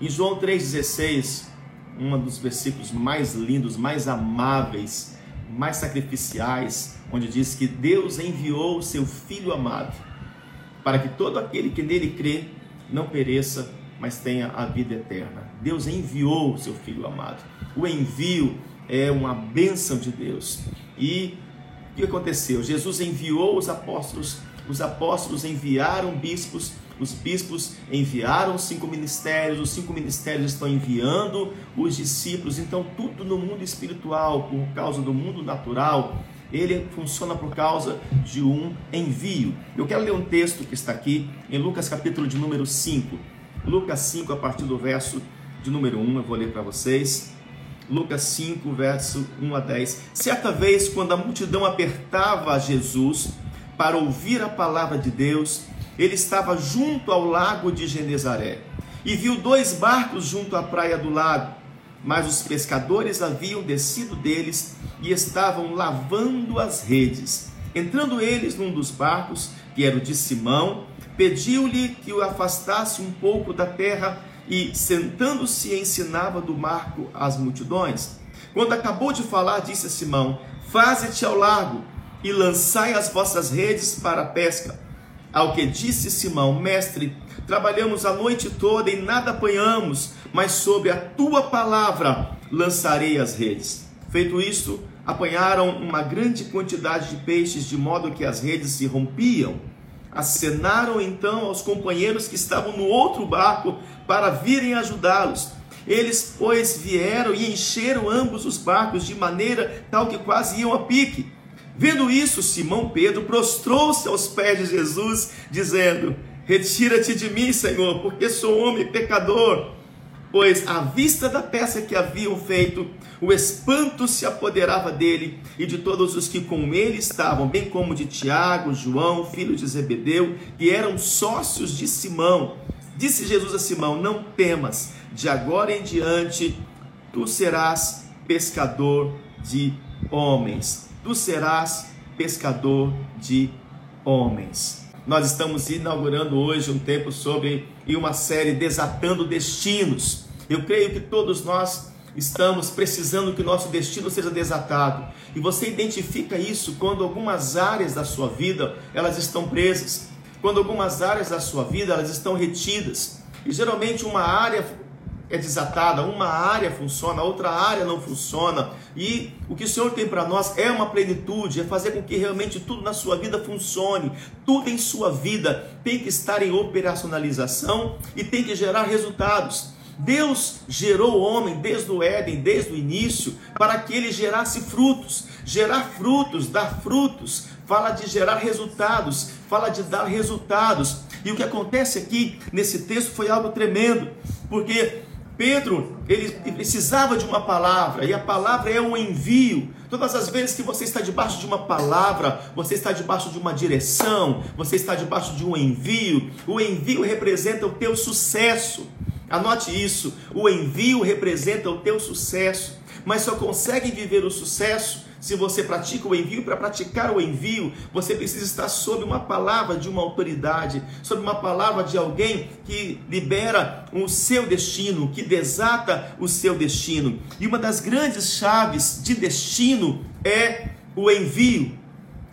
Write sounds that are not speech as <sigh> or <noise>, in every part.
Em João 3,16, um dos versículos mais lindos, mais amáveis, mais sacrificiais, onde diz que Deus enviou o seu Filho amado, para que todo aquele que nele crê não pereça, mas tenha a vida eterna. Deus enviou o seu Filho amado. O envio é uma bênção de Deus. E o que aconteceu? Jesus enviou os apóstolos, os apóstolos enviaram bispos, os bispos enviaram cinco ministérios, os cinco ministérios estão enviando os discípulos. Então, tudo no mundo espiritual, por causa do mundo natural, ele funciona por causa de um envio. Eu quero ler um texto que está aqui em Lucas capítulo de número 5. Lucas 5, a partir do verso de número 1, eu vou ler para vocês. Lucas 5, verso 1 a 10. Certa vez, quando a multidão apertava Jesus para ouvir a palavra de Deus, ele estava junto ao lago de Genezaré e viu dois barcos junto à praia do lago, mas os pescadores haviam descido deles e estavam lavando as redes. Entrando eles num dos barcos, que era o de Simão, pediu-lhe que o afastasse um pouco da terra e, sentando-se, ensinava do marco às multidões. Quando acabou de falar, disse a Simão: Faze-te ao largo e lançai as vossas redes para a pesca. Ao que disse Simão: Mestre, trabalhamos a noite toda e nada apanhamos, mas sob a tua palavra lançarei as redes. Feito isto, apanharam uma grande quantidade de peixes, de modo que as redes se rompiam. Acenaram então aos companheiros que estavam no outro barco para virem ajudá-los. Eles, pois, vieram e encheram ambos os barcos de maneira tal que quase iam a pique. Vendo isso, Simão Pedro prostrou-se aos pés de Jesus, dizendo: Retira-te de mim, Senhor, porque sou homem pecador. Pois, à vista da peça que haviam feito, o espanto se apoderava dele e de todos os que com ele estavam, bem como de Tiago, João, filho de Zebedeu, que eram sócios de Simão. Disse Jesus a Simão: Não temas, de agora em diante tu serás pescador de homens. Tu serás pescador de homens. Nós estamos inaugurando hoje um tempo sobre e uma série desatando destinos. Eu creio que todos nós estamos precisando que nosso destino seja desatado. E você identifica isso quando algumas áreas da sua vida, elas estão presas. Quando algumas áreas da sua vida, elas estão retidas. E geralmente uma área é desatada, uma área funciona, outra área não funciona. E o que o Senhor tem para nós é uma plenitude, é fazer com que realmente tudo na sua vida funcione. Tudo em sua vida tem que estar em operacionalização e tem que gerar resultados. Deus gerou o homem desde o Éden, desde o início, para que ele gerasse frutos. Gerar frutos, dar frutos, fala de gerar resultados, fala de dar resultados. E o que acontece aqui nesse texto foi algo tremendo, porque Pedro, ele precisava de uma palavra, e a palavra é um envio. Todas as vezes que você está debaixo de uma palavra, você está debaixo de uma direção, você está debaixo de um envio, o envio representa o teu sucesso. Anote isso: o envio representa o teu sucesso, mas só consegue viver o sucesso se você pratica o envio. Para praticar o envio, você precisa estar sob uma palavra de uma autoridade, sob uma palavra de alguém que libera o seu destino, que desata o seu destino. E uma das grandes chaves de destino é o envio.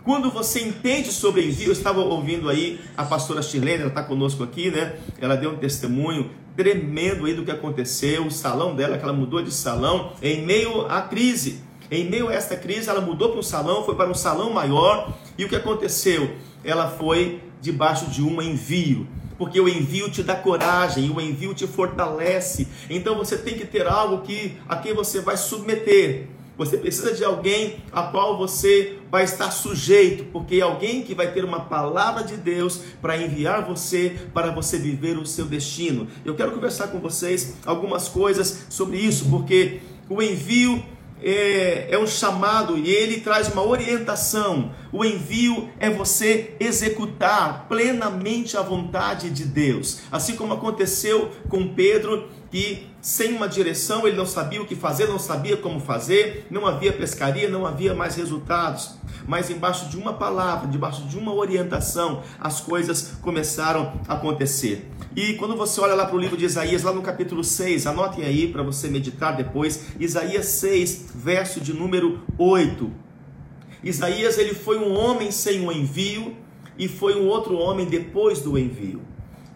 Quando você entende sobre envio, eu estava ouvindo aí a pastora Chilene, ela está conosco aqui, né? Ela deu um testemunho tremendo aí do que aconteceu, o salão dela, que ela mudou de salão em meio à crise. Em meio a esta crise, ela mudou para um salão, foi para um salão maior, e o que aconteceu? Ela foi debaixo de um envio porque o envio te dá coragem, o envio te fortalece. Então você tem que ter algo que a quem você vai submeter. Você precisa de alguém a qual você vai estar sujeito, porque é alguém que vai ter uma palavra de Deus para enviar você para você viver o seu destino. Eu quero conversar com vocês algumas coisas sobre isso, porque o envio é, é, um chamado e ele traz uma orientação. O envio é você executar plenamente a vontade de Deus. Assim como aconteceu com Pedro, que sem uma direção ele não sabia o que fazer, não sabia como fazer, não havia pescaria, não havia mais resultados. Mas embaixo de uma palavra, debaixo de uma orientação, as coisas começaram a acontecer. E quando você olha lá para o livro de Isaías, lá no capítulo 6, anotem aí para você meditar depois, Isaías 6, verso de número 8. Isaías ele foi um homem sem um envio e foi um outro homem depois do envio.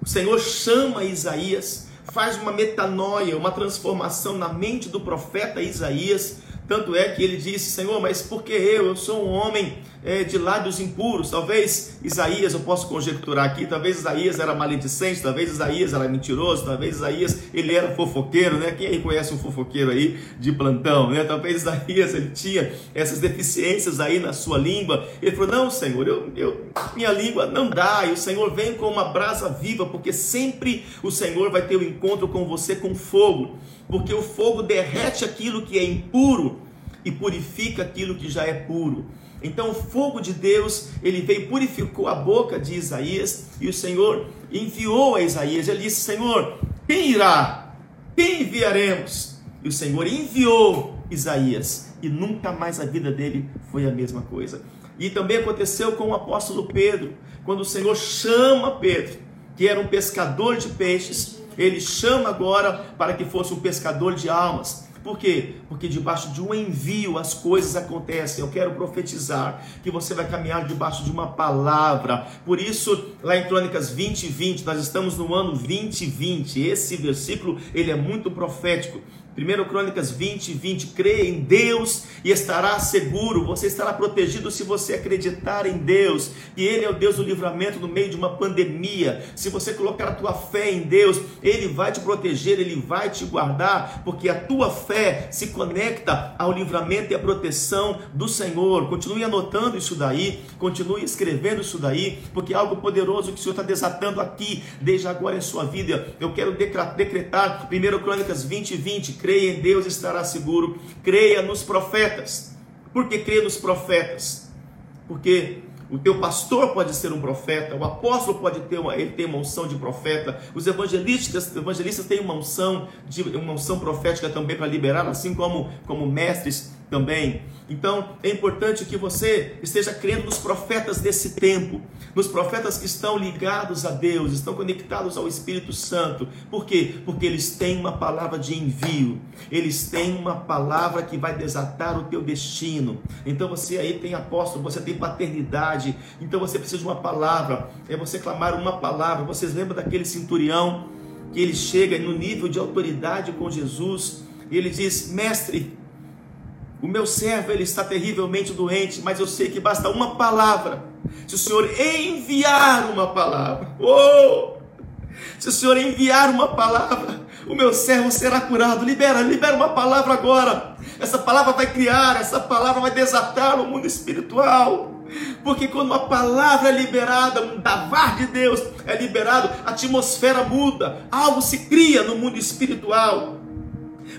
O Senhor chama Isaías faz uma metanoia, uma transformação na mente do profeta Isaías. Tanto é que ele disse: Senhor, mas por que eu? Eu sou um homem é, de lábios impuros. Talvez Isaías, eu posso conjecturar aqui, talvez Isaías era maledicente, talvez Isaías era mentiroso, talvez Isaías ele era fofoqueiro, né? Quem aí conhece um fofoqueiro aí de plantão, né? Talvez Isaías ele tinha essas deficiências aí na sua língua. Ele falou: Não, Senhor, eu, eu, minha língua não dá. E o Senhor vem com uma brasa viva, porque sempre o Senhor vai ter o um encontro com você com fogo, porque o fogo derrete aquilo que é impuro e purifica aquilo que já é puro. Então o fogo de Deus, ele veio purificou a boca de Isaías e o Senhor enviou a Isaías. Ele disse: Senhor, quem irá? Quem enviaremos? E o Senhor enviou Isaías e nunca mais a vida dele foi a mesma coisa. E também aconteceu com o apóstolo Pedro, quando o Senhor chama Pedro, que era um pescador de peixes, ele chama agora para que fosse um pescador de almas. Por quê? Porque debaixo de um envio as coisas acontecem. Eu quero profetizar que você vai caminhar debaixo de uma palavra. Por isso, lá em Crônicas 20 e 20, nós estamos no ano 2020. Esse versículo, ele é muito profético. 1 Crônicas 20, 20, crê em Deus e estará seguro, você estará protegido se você acreditar em Deus, e Ele é o Deus do livramento no meio de uma pandemia. Se você colocar a tua fé em Deus, Ele vai te proteger, Ele vai te guardar, porque a tua fé se conecta ao livramento e à proteção do Senhor. Continue anotando isso daí, continue escrevendo isso daí, porque é algo poderoso que o Senhor está desatando aqui, desde agora em sua vida. Eu quero decretar 1 Crônicas 20, 20 creia em Deus estará seguro, creia nos profetas. Por que crê nos profetas? Porque o teu pastor pode ser um profeta, o apóstolo pode ter uma, ele tem uma unção de profeta, os evangelistas, evangelistas têm uma unção de uma unção profética também para liberar, assim como como mestres também. Então é importante que você esteja crendo nos profetas desse tempo, nos profetas que estão ligados a Deus, estão conectados ao Espírito Santo. Por quê? Porque eles têm uma palavra de envio, eles têm uma palavra que vai desatar o teu destino. Então você aí tem apóstolo, você tem paternidade, então você precisa de uma palavra, é você clamar uma palavra. Vocês lembram daquele centurião que ele chega no nível de autoridade com Jesus e ele diz: Mestre, o meu servo ele está terrivelmente doente, mas eu sei que basta uma palavra. Se o Senhor enviar uma palavra, oh! Se o Senhor enviar uma palavra, o meu servo será curado. Libera, libera uma palavra agora. Essa palavra vai criar, essa palavra vai desatar o mundo espiritual. Porque quando uma palavra é liberada, um davar de Deus é liberado, a atmosfera muda, algo se cria no mundo espiritual.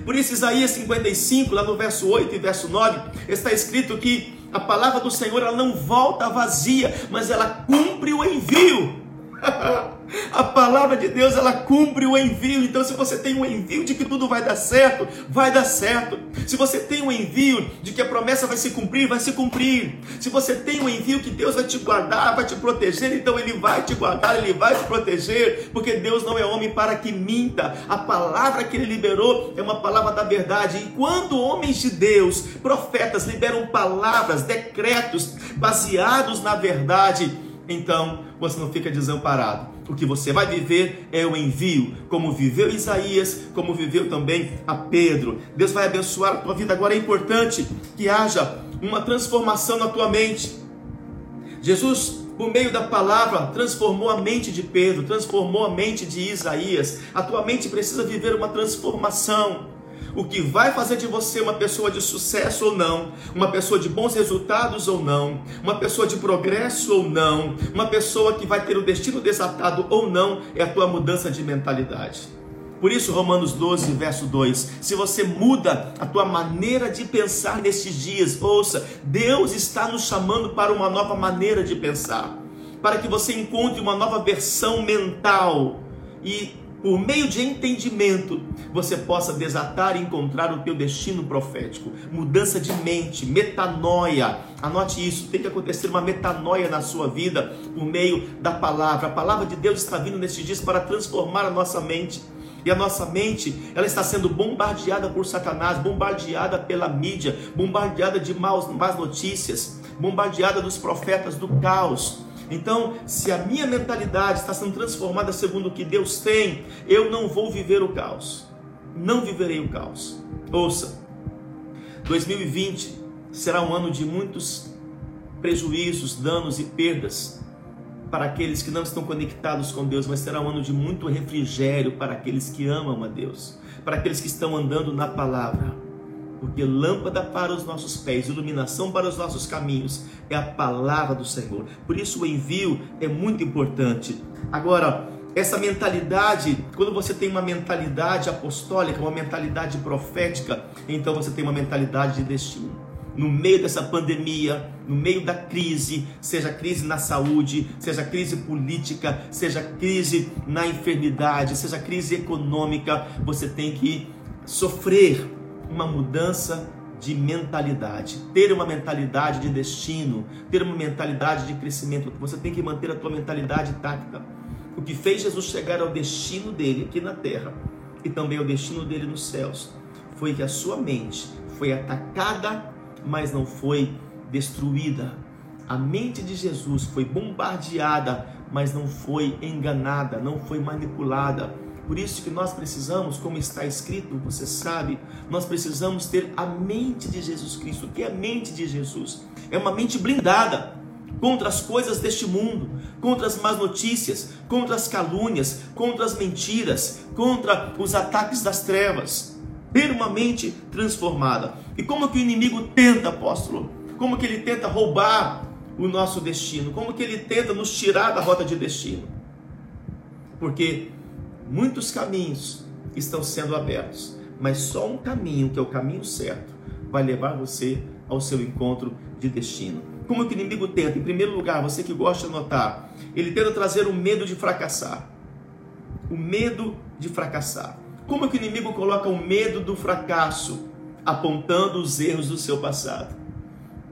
Por isso, Isaías 55, lá no verso 8 e verso 9, está escrito que a palavra do Senhor ela não volta vazia, mas ela cumpre o envio. <laughs> A palavra de Deus, ela cumpre o envio. Então, se você tem um envio de que tudo vai dar certo, vai dar certo. Se você tem um envio de que a promessa vai se cumprir, vai se cumprir. Se você tem um envio que Deus vai te guardar, vai te proteger, então Ele vai te guardar, Ele vai te proteger, porque Deus não é homem para que minta. A palavra que Ele liberou é uma palavra da verdade. E quando homens de Deus, profetas, liberam palavras, decretos baseados na verdade, então você não fica desamparado. O que você vai viver é o envio, como viveu Isaías, como viveu também a Pedro. Deus vai abençoar a tua vida. Agora é importante que haja uma transformação na tua mente. Jesus, por meio da palavra, transformou a mente de Pedro, transformou a mente de Isaías. A tua mente precisa viver uma transformação o que vai fazer de você uma pessoa de sucesso ou não, uma pessoa de bons resultados ou não, uma pessoa de progresso ou não, uma pessoa que vai ter o destino desatado ou não, é a tua mudança de mentalidade. Por isso, Romanos 12, verso 2: se você muda a tua maneira de pensar nestes dias, ouça, Deus está nos chamando para uma nova maneira de pensar, para que você encontre uma nova versão mental e por meio de entendimento, você possa desatar e encontrar o teu destino profético. Mudança de mente, metanoia. Anote isso, tem que acontecer uma metanoia na sua vida por meio da palavra. A palavra de Deus está vindo nesses dias para transformar a nossa mente. E a nossa mente, ela está sendo bombardeada por Satanás, bombardeada pela mídia, bombardeada de maus, más notícias, bombardeada dos profetas do caos. Então, se a minha mentalidade está sendo transformada segundo o que Deus tem, eu não vou viver o caos. Não viverei o caos. Ouça, 2020 será um ano de muitos prejuízos, danos e perdas para aqueles que não estão conectados com Deus, mas será um ano de muito refrigério para aqueles que amam a Deus, para aqueles que estão andando na palavra porque lâmpada para os nossos pés, iluminação para os nossos caminhos é a palavra do Senhor. Por isso o envio é muito importante. Agora, essa mentalidade, quando você tem uma mentalidade apostólica, uma mentalidade profética, então você tem uma mentalidade de destino. No meio dessa pandemia, no meio da crise, seja crise na saúde, seja crise política, seja crise na enfermidade, seja crise econômica, você tem que sofrer uma mudança de mentalidade, ter uma mentalidade de destino, ter uma mentalidade de crescimento. Você tem que manter a tua mentalidade intacta. O que fez Jesus chegar ao destino dele aqui na terra e também ao destino dele nos céus foi que a sua mente foi atacada, mas não foi destruída. A mente de Jesus foi bombardeada, mas não foi enganada, não foi manipulada por isso que nós precisamos, como está escrito, você sabe, nós precisamos ter a mente de Jesus Cristo. O que é a mente de Jesus? É uma mente blindada contra as coisas deste mundo, contra as más notícias, contra as calúnias, contra as mentiras, contra os ataques das trevas. Ter uma mente transformada. E como que o inimigo tenta, apóstolo? Como que ele tenta roubar o nosso destino? Como que ele tenta nos tirar da rota de destino? Porque Muitos caminhos estão sendo abertos, mas só um caminho, que é o caminho certo, vai levar você ao seu encontro de destino. Como que o inimigo tenta? Em primeiro lugar, você que gosta de anotar, ele tenta trazer o medo de fracassar. O medo de fracassar. Como que o inimigo coloca o medo do fracasso, apontando os erros do seu passado?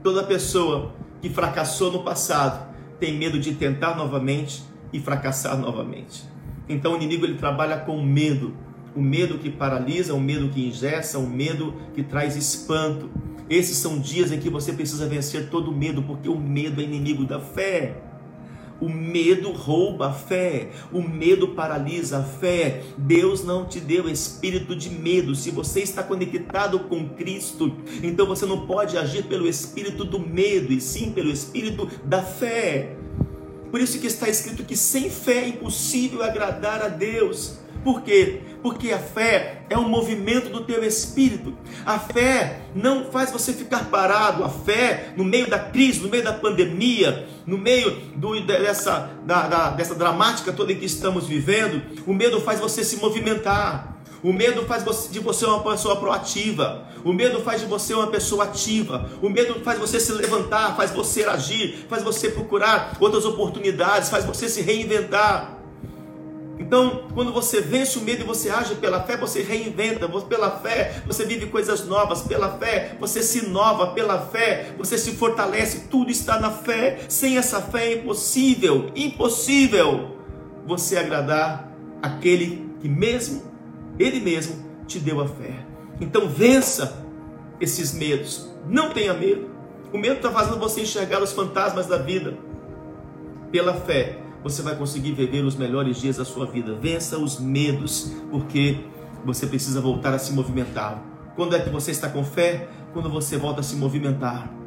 Toda pessoa que fracassou no passado tem medo de tentar novamente e fracassar novamente. Então o inimigo ele trabalha com medo, o medo que paralisa, o medo que ingessa, o medo que traz espanto. Esses são dias em que você precisa vencer todo o medo, porque o medo é inimigo da fé. O medo rouba a fé, o medo paralisa a fé. Deus não te deu espírito de medo. Se você está conectado com Cristo, então você não pode agir pelo espírito do medo, e sim pelo espírito da fé. Por isso que está escrito que sem fé é impossível agradar a Deus. Por quê? Porque a fé é um movimento do teu espírito. A fé não faz você ficar parado. A fé, no meio da crise, no meio da pandemia, no meio do, dessa, da, da, dessa dramática toda que estamos vivendo, o medo faz você se movimentar. O medo faz de você uma pessoa proativa. O medo faz de você uma pessoa ativa. O medo faz você se levantar, faz você agir, faz você procurar outras oportunidades, faz você se reinventar. Então, quando você vence o medo e você age pela fé, você reinventa. Pela fé, você vive coisas novas. Pela fé, você se inova. Pela fé, você se fortalece. Tudo está na fé. Sem essa fé é impossível, impossível você agradar aquele que mesmo ele mesmo te deu a fé. Então vença esses medos. Não tenha medo. O medo está fazendo você enxergar os fantasmas da vida. Pela fé, você vai conseguir viver os melhores dias da sua vida. Vença os medos, porque você precisa voltar a se movimentar. Quando é que você está com fé? Quando você volta a se movimentar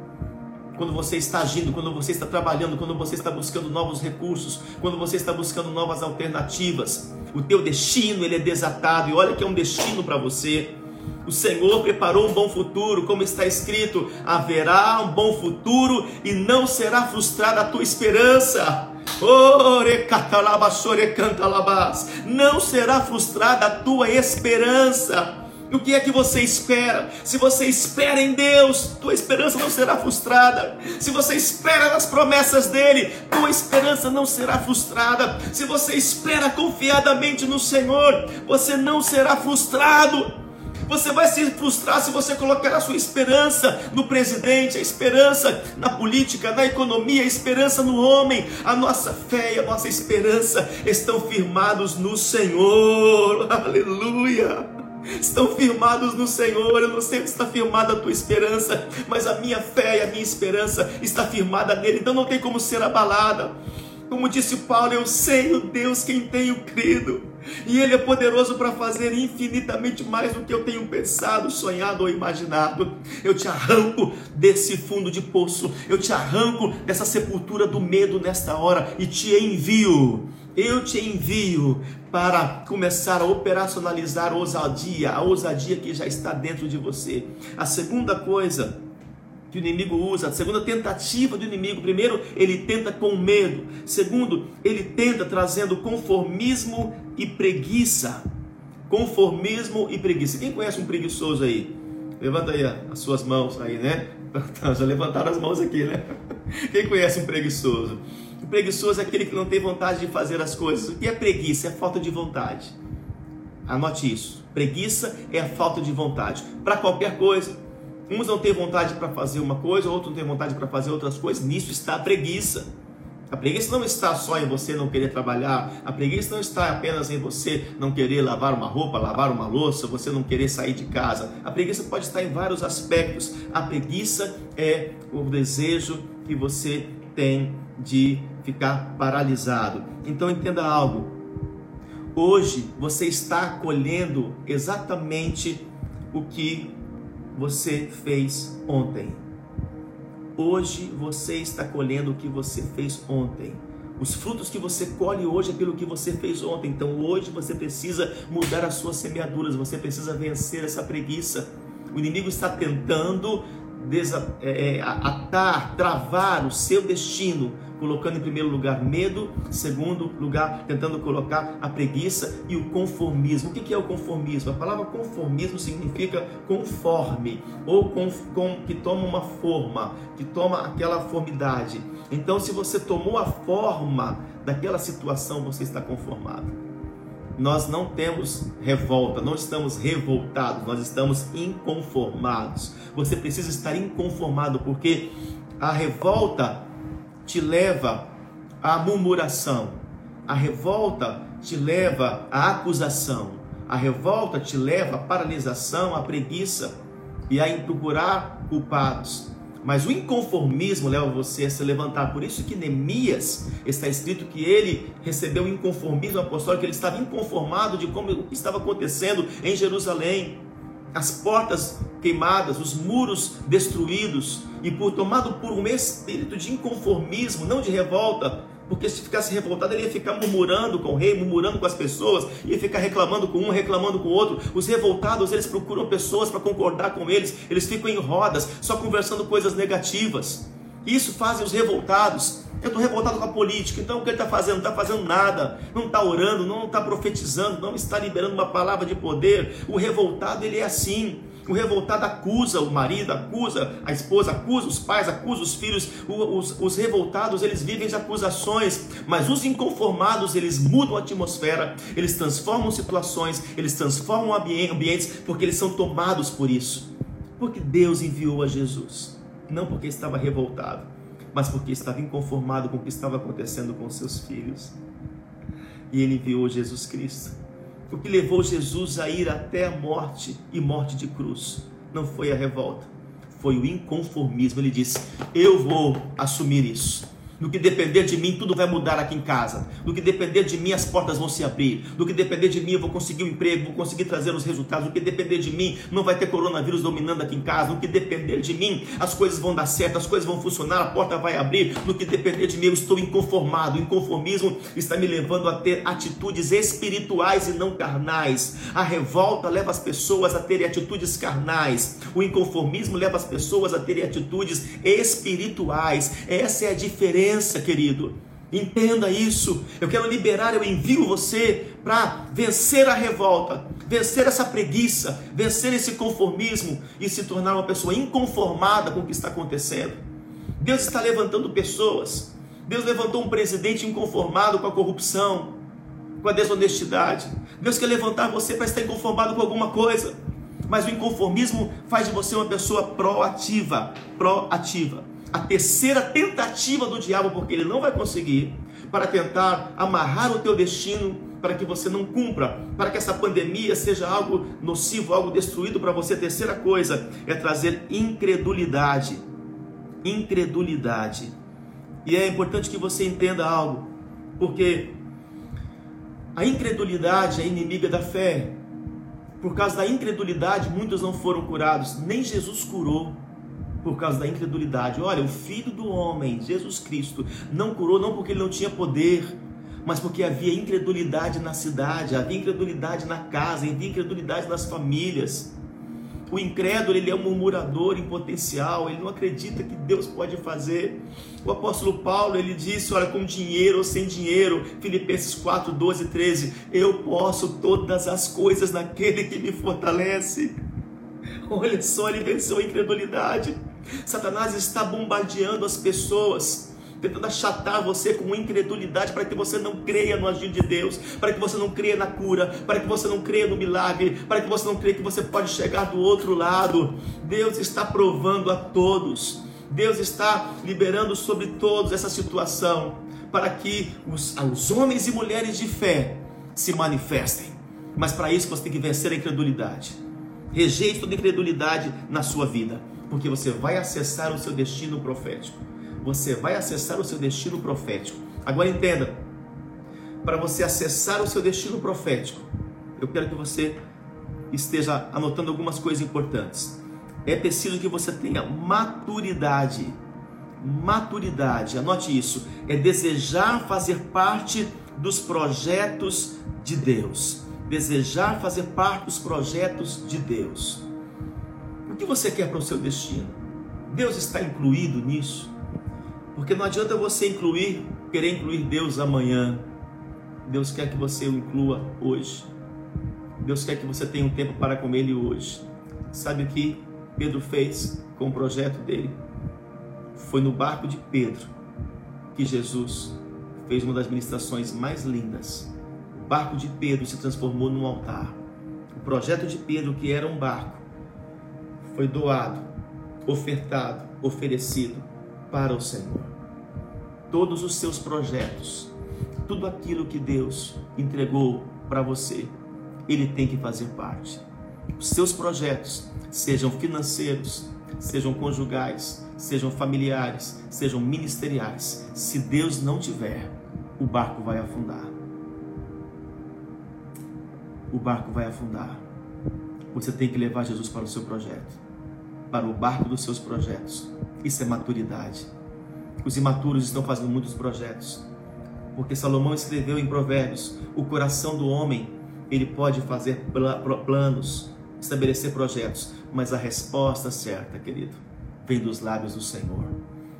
quando você está agindo, quando você está trabalhando, quando você está buscando novos recursos, quando você está buscando novas alternativas. O teu destino ele é desatado e olha que é um destino para você. O Senhor preparou um bom futuro, como está escrito: haverá um bom futuro e não será frustrada a tua esperança. Não será frustrada a tua esperança. O que é que você espera? Se você espera em Deus, tua esperança não será frustrada. Se você espera nas promessas dele, tua esperança não será frustrada. Se você espera confiadamente no Senhor, você não será frustrado. Você vai se frustrar se você colocar a sua esperança no presidente, a esperança na política, na economia, a esperança no homem. A nossa fé e a nossa esperança estão firmados no Senhor. <laughs> Aleluia estão firmados no Senhor. Eu não sei onde está firmada a tua esperança, mas a minha fé e a minha esperança está firmada nele, então não tem como ser abalada. Como disse Paulo, eu sei o Deus quem tenho crido, e Ele é poderoso para fazer infinitamente mais do que eu tenho pensado, sonhado ou imaginado. Eu te arranco desse fundo de poço, eu te arranco dessa sepultura do medo nesta hora e te envio. Eu te envio para começar a operacionalizar a ousadia, a ousadia que já está dentro de você. A segunda coisa que o inimigo usa, a segunda tentativa do inimigo, primeiro, ele tenta com medo. Segundo, ele tenta trazendo conformismo e preguiça. Conformismo e preguiça. Quem conhece um preguiçoso aí? Levanta aí as suas mãos aí, né? <laughs> Já levantaram as mãos aqui, né? <laughs> Quem conhece um preguiçoso? O preguiçoso é aquele que não tem vontade de fazer as coisas. O que é preguiça? É falta de vontade. Anote isso. Preguiça é a falta de vontade. Para qualquer coisa. Uns não têm vontade para fazer uma coisa, outros não têm vontade para fazer outras coisas. Nisso está a preguiça. A preguiça não está só em você não querer trabalhar, a preguiça não está apenas em você não querer lavar uma roupa, lavar uma louça, você não querer sair de casa. A preguiça pode estar em vários aspectos. A preguiça é o desejo que você tem de ficar paralisado. Então entenda algo. Hoje você está colhendo exatamente o que você fez ontem. Hoje você está colhendo o que você fez ontem. Os frutos que você colhe hoje é pelo que você fez ontem. Então hoje você precisa mudar as suas semeaduras, você precisa vencer essa preguiça. O inimigo está tentando é, é, atar, travar o seu destino colocando em primeiro lugar medo, segundo lugar tentando colocar a preguiça e o conformismo. O que é o conformismo? A palavra conformismo significa conforme ou com, com, que toma uma forma, que toma aquela formidade. Então, se você tomou a forma daquela situação, você está conformado nós não temos revolta, não estamos revoltados, nós estamos inconformados. Você precisa estar inconformado, porque a revolta te leva à murmuração, a revolta te leva à acusação, a revolta te leva à paralisação, à preguiça e a procurar culpados. Mas o inconformismo leva você a se levantar. Por isso que Neemias está escrito que ele recebeu o inconformismo apostólico, ele estava inconformado de como estava acontecendo em Jerusalém as portas queimadas, os muros destruídos, e por tomado por um espírito de inconformismo, não de revolta, porque se ficasse revoltado, ele ia ficar murmurando com o rei, murmurando com as pessoas, ia ficar reclamando com um, reclamando com o outro. Os revoltados, eles procuram pessoas para concordar com eles, eles ficam em rodas, só conversando coisas negativas. Isso fazem os revoltados. Eu estou revoltado com a política, então o que ele está fazendo? Não está fazendo nada, não está orando, não está profetizando, não está liberando uma palavra de poder. O revoltado, ele é assim. O revoltado acusa o marido, acusa a esposa, acusa os pais, acusa os filhos. Os, os revoltados, eles vivem de acusações, mas os inconformados, eles mudam a atmosfera, eles transformam situações, eles transformam ambientes, porque eles são tomados por isso. Porque Deus enviou a Jesus, não porque estava revoltado mas porque estava inconformado com o que estava acontecendo com seus filhos. E ele enviou Jesus Cristo. O que levou Jesus a ir até a morte e morte de cruz não foi a revolta, foi o inconformismo. Ele disse: Eu vou assumir isso. No que depender de mim, tudo vai mudar aqui em casa. No que depender de mim, as portas vão se abrir. No que depender de mim, eu vou conseguir um emprego, vou conseguir trazer os resultados. No que depender de mim, não vai ter coronavírus dominando aqui em casa. No que depender de mim, as coisas vão dar certo, as coisas vão funcionar, a porta vai abrir. No que depender de mim, eu estou inconformado. O inconformismo está me levando a ter atitudes espirituais e não carnais. A revolta leva as pessoas a terem atitudes carnais. O inconformismo leva as pessoas a terem atitudes espirituais. Essa é a diferença diferença, querido. Entenda isso. Eu quero liberar, eu envio você para vencer a revolta, vencer essa preguiça, vencer esse conformismo e se tornar uma pessoa inconformada com o que está acontecendo. Deus está levantando pessoas. Deus levantou um presidente inconformado com a corrupção, com a desonestidade. Deus quer levantar você para estar inconformado com alguma coisa. Mas o inconformismo faz de você uma pessoa proativa, proativa. A terceira tentativa do diabo, porque ele não vai conseguir, para tentar amarrar o teu destino para que você não cumpra, para que essa pandemia seja algo nocivo, algo destruído para você. A terceira coisa é trazer incredulidade. Incredulidade. E é importante que você entenda algo, porque a incredulidade é inimiga da fé. Por causa da incredulidade, muitos não foram curados, nem Jesus curou por causa da incredulidade. Olha, o Filho do Homem, Jesus Cristo, não curou não porque ele não tinha poder, mas porque havia incredulidade na cidade, havia incredulidade na casa, havia incredulidade nas famílias. O incrédulo, ele é um murmurador em potencial, ele não acredita que Deus pode fazer. O apóstolo Paulo, ele disse, olha, com dinheiro ou sem dinheiro, Filipenses 4, 12, 13, eu posso todas as coisas naquele que me fortalece. <laughs> Olha só, ele venceu a incredulidade. Satanás está bombardeando as pessoas tentando achatar você com incredulidade para que você não creia no agir de Deus, para que você não creia na cura, para que você não creia no milagre, para que você não creia que você pode chegar do outro lado. Deus está provando a todos. Deus está liberando sobre todos essa situação para que os, os homens e mulheres de fé se manifestem. Mas para isso você tem que vencer a incredulidade. Rejeite toda incredulidade na sua vida porque você vai acessar o seu destino profético. Você vai acessar o seu destino profético. Agora entenda, para você acessar o seu destino profético, eu quero que você esteja anotando algumas coisas importantes. É preciso que você tenha maturidade. Maturidade, anote isso, é desejar fazer parte dos projetos de Deus. Desejar fazer parte dos projetos de Deus. O que você quer para o seu destino? Deus está incluído nisso? Porque não adianta você incluir, querer incluir Deus amanhã. Deus quer que você o inclua hoje. Deus quer que você tenha um tempo para com Ele hoje. Sabe o que Pedro fez com o projeto dele? Foi no barco de Pedro que Jesus fez uma das ministrações mais lindas. O barco de Pedro se transformou num altar. O projeto de Pedro, que era um barco, foi doado, ofertado, oferecido para o Senhor. Todos os seus projetos, tudo aquilo que Deus entregou para você, Ele tem que fazer parte. Os seus projetos, sejam financeiros, sejam conjugais, sejam familiares, sejam ministeriais, se Deus não tiver, o barco vai afundar. O barco vai afundar. Você tem que levar Jesus para o seu projeto para o barco dos seus projetos. Isso é maturidade. Os imaturos estão fazendo muitos projetos. Porque Salomão escreveu em Provérbios: o coração do homem, ele pode fazer planos, estabelecer projetos, mas a resposta certa, querido, vem dos lábios do Senhor.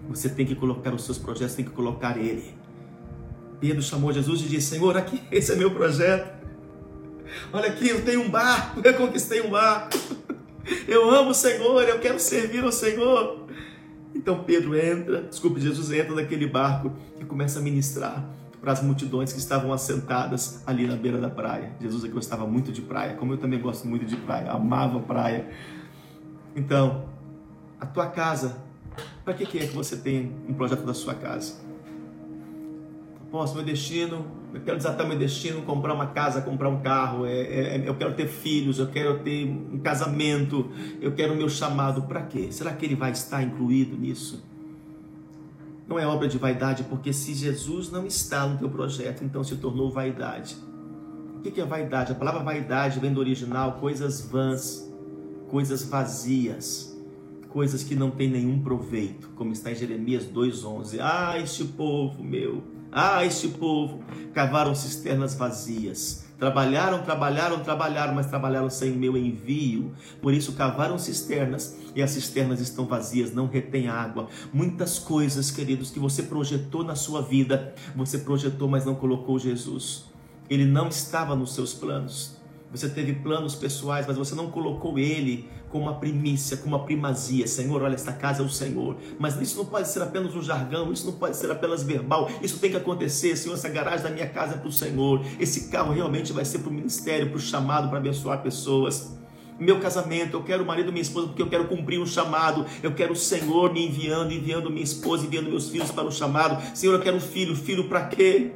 Você tem que colocar os seus projetos, tem que colocar ele. Pedro chamou Jesus e disse: Senhor, aqui, esse é meu projeto. Olha aqui, eu tenho um barco, <laughs> eu conquistei um barco. Eu amo o Senhor, eu quero servir ao Senhor. Então Pedro entra, desculpe, Jesus entra naquele barco e começa a ministrar para as multidões que estavam assentadas ali na beira da praia. Jesus é gostava muito de praia, como eu também gosto muito de praia, amava praia. Então, a tua casa, para que é que você tem um projeto da sua casa? Posso, meu destino eu quero desatar meu destino, comprar uma casa, comprar um carro, é, é, é, eu quero ter filhos, eu quero ter um casamento, eu quero o meu chamado. Para quê? Será que ele vai estar incluído nisso? Não é obra de vaidade, porque se Jesus não está no teu projeto, então se tornou vaidade. O que é vaidade? A palavra vaidade vem do original, coisas vãs, coisas vazias, coisas que não têm nenhum proveito, como está em Jeremias 2,11. Ah, este povo meu ah, este povo cavaram cisternas vazias, Trabalharam, trabalharam, trabalharam, mas trabalharam sem meu envio. Por isso cavaram cisternas e as cisternas estão vazias, não retém água. Muitas coisas, queridos, que você projetou na sua vida, você projetou, mas não colocou Jesus. Ele não estava nos seus planos. Você teve planos pessoais, mas você não colocou ele como uma primícia, como uma primazia. Senhor, olha, esta casa é o Senhor. Mas isso não pode ser apenas um jargão, isso não pode ser apenas verbal. Isso tem que acontecer. Senhor, essa garagem da minha casa é para o Senhor. Esse carro realmente vai ser para o ministério, para o chamado, para abençoar pessoas meu casamento, eu quero o marido e minha esposa porque eu quero cumprir um chamado, eu quero o Senhor me enviando, enviando minha esposa, enviando meus filhos para o chamado. Senhor, eu quero um filho, filho para quê?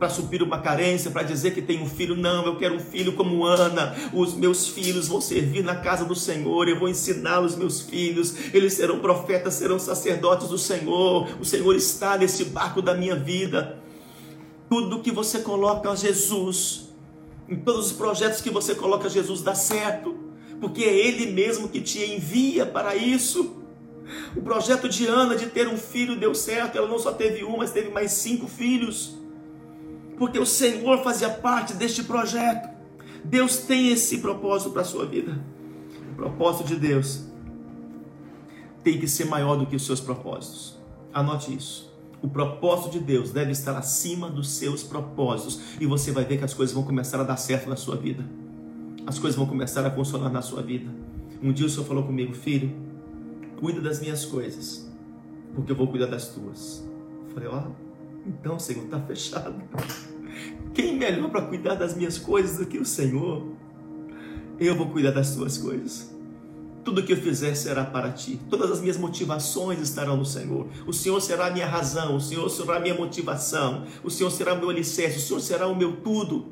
Para suprir uma carência, para dizer que tem um filho. Não, eu quero um filho como Ana. Os meus filhos vão servir na casa do Senhor. Eu vou ensinar os meus filhos. Eles serão profetas, serão sacerdotes do Senhor. O Senhor está nesse barco da minha vida. Tudo que você coloca a Jesus, em todos os projetos que você coloca a Jesus, dá certo, porque é Ele mesmo que te envia para isso. O projeto de Ana de ter um filho deu certo, ela não só teve um, mas teve mais cinco filhos porque o Senhor fazia parte deste projeto. Deus tem esse propósito para a sua vida. O propósito de Deus tem que ser maior do que os seus propósitos. Anote isso. O propósito de Deus deve estar acima dos seus propósitos. E você vai ver que as coisas vão começar a dar certo na sua vida. As coisas vão começar a funcionar na sua vida. Um dia o Senhor falou comigo, filho, cuida das minhas coisas, porque eu vou cuidar das tuas. Eu falei, ó, oh, então, Senhor, está fechado. Quem melhor para cuidar das minhas coisas do que o Senhor? Eu vou cuidar das tuas coisas. Tudo que eu fizer será para ti. Todas as minhas motivações estarão no Senhor. O Senhor será a minha razão. O Senhor será a minha motivação. O Senhor será o meu alicerce. O Senhor será o meu tudo.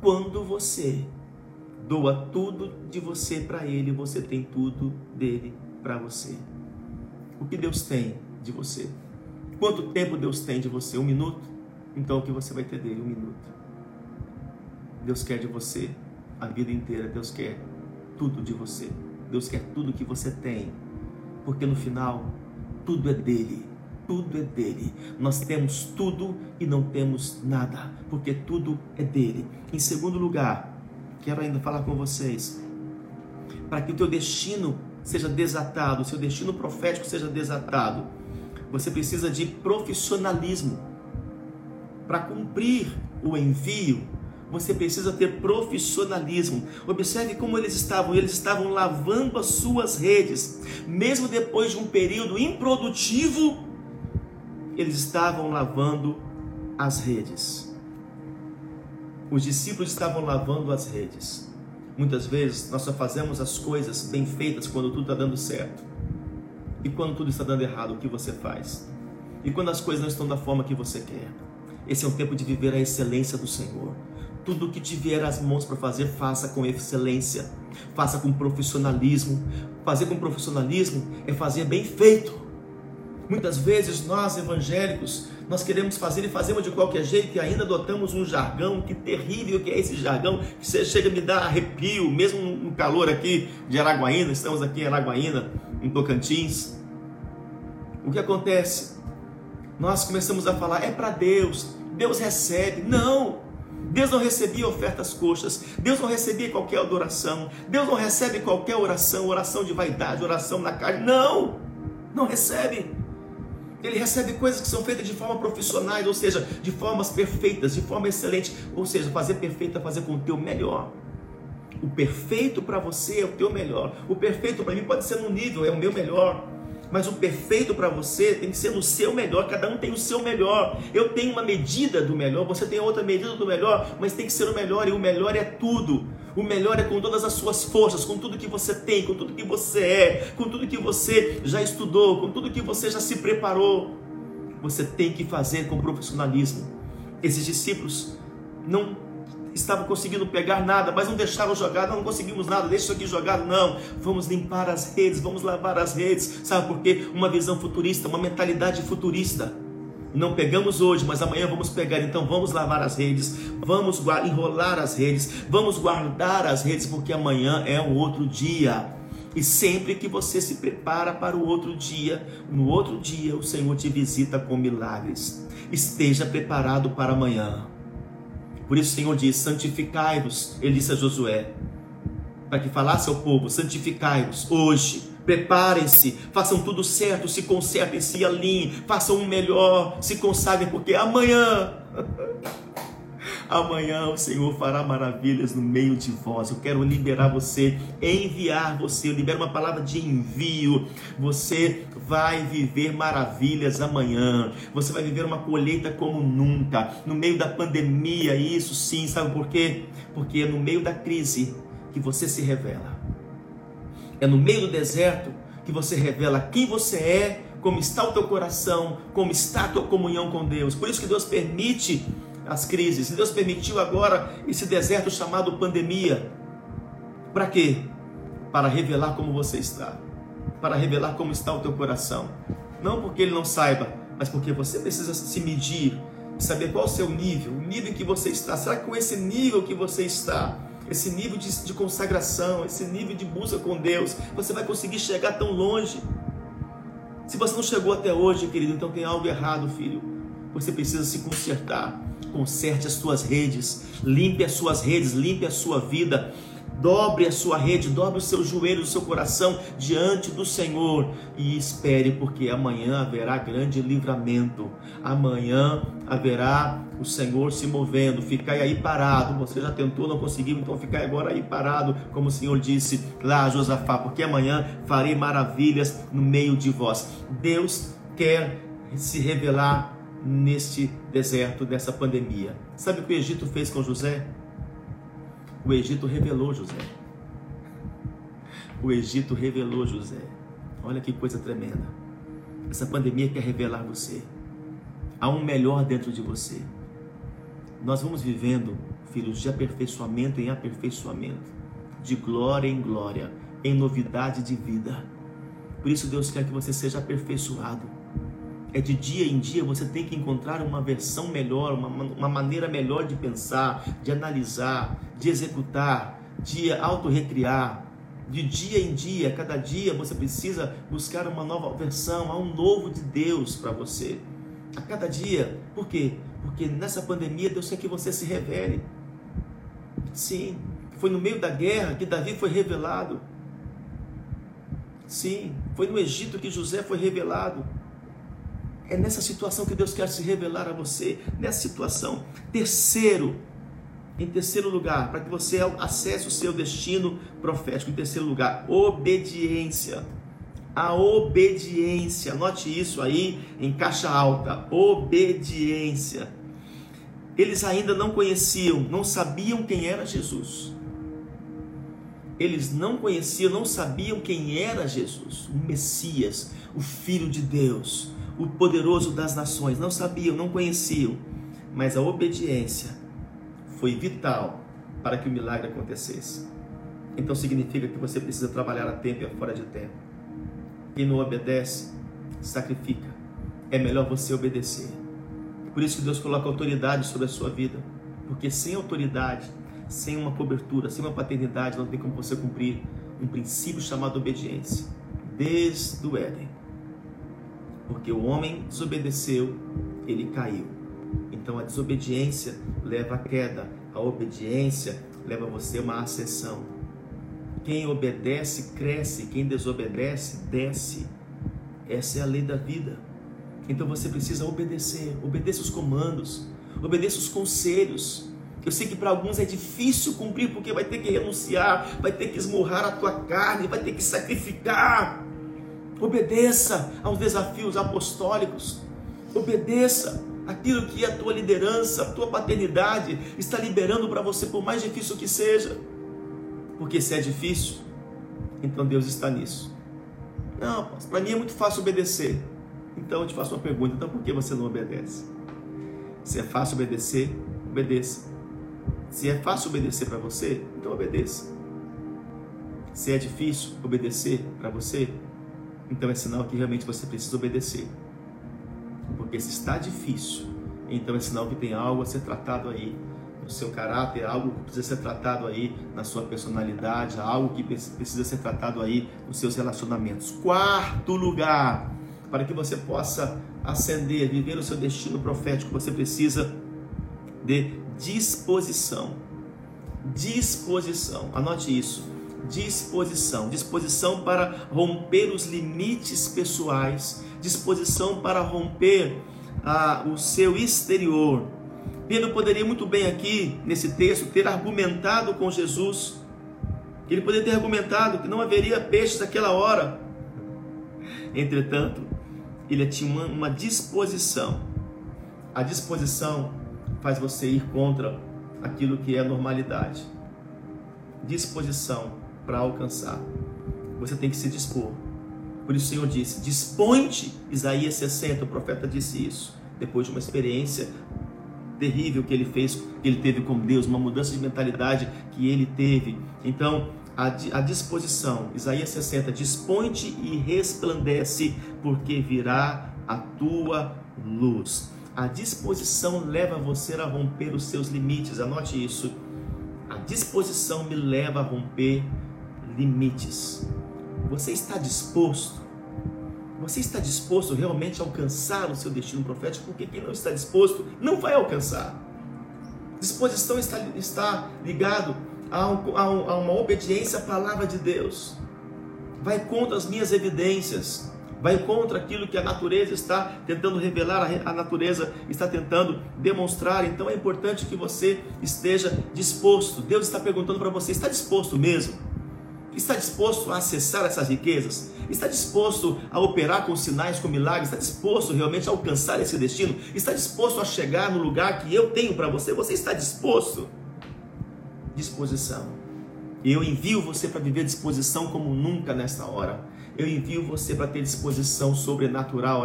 Quando você doa tudo de você para Ele, você tem tudo dele para você. O que Deus tem de você? Quanto tempo Deus tem de você? Um minuto? Então o que você vai ter dele? Um minuto. Deus quer de você a vida inteira. Deus quer tudo de você. Deus quer tudo que você tem. Porque no final, tudo é dele. Tudo é dele. Nós temos tudo e não temos nada. Porque tudo é dele. Em segundo lugar, quero ainda falar com vocês. Para que o teu destino seja desatado, o seu destino profético seja desatado você precisa de profissionalismo. Para cumprir o envio, você precisa ter profissionalismo. Observe como eles estavam, eles estavam lavando as suas redes, mesmo depois de um período improdutivo, eles estavam lavando as redes. Os discípulos estavam lavando as redes. Muitas vezes nós só fazemos as coisas bem feitas quando tudo está dando certo. E quando tudo está dando errado, o que você faz? E quando as coisas não estão da forma que você quer? Esse é um tempo de viver a excelência do Senhor. Tudo que te vier às mãos para fazer, faça com excelência, faça com profissionalismo. Fazer com profissionalismo é fazer bem feito. Muitas vezes nós evangélicos, nós queremos fazer e fazemos de qualquer jeito e ainda adotamos um jargão, que terrível que é esse jargão, que você chega a me dar arrepio, mesmo no calor aqui de Araguaína, estamos aqui em Araguaína, em Tocantins. O que acontece? Nós começamos a falar, é para Deus, Deus recebe. Não! Deus não recebia ofertas coxas, Deus não recebia qualquer adoração, Deus não recebe qualquer oração, oração de vaidade, oração na carne. Não! Não recebe. Ele recebe coisas que são feitas de forma profissionais, ou seja, de formas perfeitas, de forma excelente. Ou seja, fazer perfeito é fazer com o teu melhor. O perfeito para você é o teu melhor. O perfeito para mim pode ser no nível, é o meu melhor. Mas o perfeito para você tem que ser no seu melhor. Cada um tem o seu melhor. Eu tenho uma medida do melhor, você tem outra medida do melhor, mas tem que ser o melhor e o melhor é tudo. O melhor é com todas as suas forças, com tudo que você tem, com tudo que você é, com tudo que você já estudou, com tudo que você já se preparou. Você tem que fazer com profissionalismo. Esses discípulos não estavam conseguindo pegar nada, mas não deixaram jogado, não conseguimos nada, deixa isso aqui jogado, não. Vamos limpar as redes, vamos lavar as redes. Sabe por quê? Uma visão futurista, uma mentalidade futurista. Não pegamos hoje, mas amanhã vamos pegar. Então vamos lavar as redes, vamos enrolar as redes, vamos guardar as redes, porque amanhã é um outro dia. E sempre que você se prepara para o outro dia, no outro dia o Senhor te visita com milagres. Esteja preparado para amanhã Por isso o Senhor diz: santificai-vos, ele disse a Josué, para que falasse ao povo: santificai-vos hoje, preparem-se, façam tudo certo, se consertem, se alinhem, façam o melhor, se consagrem, porque amanhã Amanhã o Senhor fará maravilhas no meio de vós. Eu quero liberar você, enviar você. Eu libero uma palavra de envio. Você vai viver maravilhas amanhã. Você vai viver uma colheita como nunca. No meio da pandemia, isso sim, sabe por quê? Porque é no meio da crise que você se revela. É no meio do deserto que você revela quem você é, como está o teu coração, como está a tua comunhão com Deus. Por isso que Deus permite as crises. E Deus permitiu agora esse deserto chamado pandemia. Para quê? Para revelar como você está. Para revelar como está o teu coração. Não porque ele não saiba, mas porque você precisa se medir, saber qual é o seu nível, o nível que você está. Será que com esse nível que você está, esse nível de, de consagração, esse nível de busca com Deus, você vai conseguir chegar tão longe? Se você não chegou até hoje, querido, então tem algo errado, filho. Você precisa se consertar conserte as suas redes, limpe as suas redes, limpe a sua vida, dobre a sua rede, dobre o seu joelho, o seu coração diante do Senhor e espere, porque amanhã haverá grande livramento. Amanhã haverá o Senhor se movendo. Ficai aí parado. Você já tentou, não conseguiu, então ficai agora aí parado, como o Senhor disse lá a Josafá, porque amanhã farei maravilhas no meio de vós. Deus quer se revelar neste deserto dessa pandemia. Sabe o que o Egito fez com José? O Egito revelou José. O Egito revelou José. Olha que coisa tremenda. Essa pandemia quer revelar você. Há um melhor dentro de você. Nós vamos vivendo, filhos, de aperfeiçoamento em aperfeiçoamento, de glória em glória, em novidade de vida. Por isso Deus quer que você seja aperfeiçoado é de dia em dia você tem que encontrar uma versão melhor, uma, uma maneira melhor de pensar, de analisar, de executar, de autorrecriar. De dia em dia, cada dia você precisa buscar uma nova versão, há um novo de Deus para você. A cada dia. Por quê? Porque nessa pandemia Deus quer que você se revele. Sim, foi no meio da guerra que Davi foi revelado. Sim, foi no Egito que José foi revelado. É nessa situação que Deus quer se revelar a você, nessa situação. Terceiro, em terceiro lugar, para que você acesse o seu destino profético. Em terceiro lugar, obediência. A obediência, note isso aí em caixa alta: obediência. Eles ainda não conheciam, não sabiam quem era Jesus. Eles não conheciam, não sabiam quem era Jesus, o Messias, o Filho de Deus, o poderoso das nações. Não sabiam, não conheciam, mas a obediência foi vital para que o milagre acontecesse. Então significa que você precisa trabalhar a tempo e a fora de tempo. Quem não obedece, sacrifica. É melhor você obedecer. Por isso que Deus coloca autoridade sobre a sua vida. Porque sem autoridade, sem uma cobertura, sem uma paternidade, não tem como você cumprir um princípio chamado obediência. Desde o Éden porque o homem desobedeceu, ele caiu. Então a desobediência leva à queda, a obediência leva você a uma ascensão. Quem obedece cresce, quem desobedece desce. Essa é a lei da vida. Então você precisa obedecer, obedeça os comandos, obedeça os conselhos. Eu sei que para alguns é difícil cumprir porque vai ter que renunciar, vai ter que esmurrar a tua carne, vai ter que sacrificar. Obedeça aos desafios apostólicos. Obedeça aquilo que a tua liderança, a tua paternidade está liberando para você, por mais difícil que seja. Porque se é difícil, então Deus está nisso. Não, para mim é muito fácil obedecer. Então eu te faço uma pergunta: então por que você não obedece? Se é fácil obedecer, obedeça. Se é fácil obedecer para você, então obedeça. Se é difícil obedecer para você, então é sinal que realmente você precisa obedecer. Porque se está difícil, então é sinal que tem algo a ser tratado aí no seu caráter, algo que precisa ser tratado aí na sua personalidade, algo que precisa ser tratado aí nos seus relacionamentos. Quarto lugar, para que você possa ascender, viver o seu destino profético, você precisa de disposição. Disposição, anote isso. Disposição, disposição para romper os limites pessoais, disposição para romper ah, o seu exterior. Pedro poderia muito bem aqui, nesse texto, ter argumentado com Jesus. Ele poderia ter argumentado que não haveria peixes naquela hora. Entretanto, ele tinha uma, uma disposição. A disposição faz você ir contra aquilo que é normalidade. Disposição para alcançar. Você tem que se dispor. Por isso o Senhor disse: Dispõe-te, Isaías 60, o profeta disse isso, depois de uma experiência terrível que ele fez, que ele teve com Deus, uma mudança de mentalidade que ele teve. Então, a, disposição, Isaías 60, dispõe-te e resplandece, porque virá a tua luz. A disposição leva você a romper os seus limites, anote isso. A disposição me leva a romper limites. Você está disposto? Você está disposto realmente a alcançar o seu destino profético? Porque quem não está disposto não vai alcançar. Disposição está, está ligado a, um, a, um, a uma obediência à palavra de Deus. Vai contra as minhas evidências vai contra aquilo que a natureza está tentando revelar, a natureza está tentando demonstrar. Então é importante que você esteja disposto. Deus está perguntando para você: está disposto mesmo? Está disposto a acessar essas riquezas? Está disposto a operar com sinais, com milagres? Está disposto realmente a alcançar esse destino? Está disposto a chegar no lugar que eu tenho para você? Você está disposto? Disposição. Eu envio você para viver disposição como nunca nesta hora eu envio você para ter disposição sobrenatural.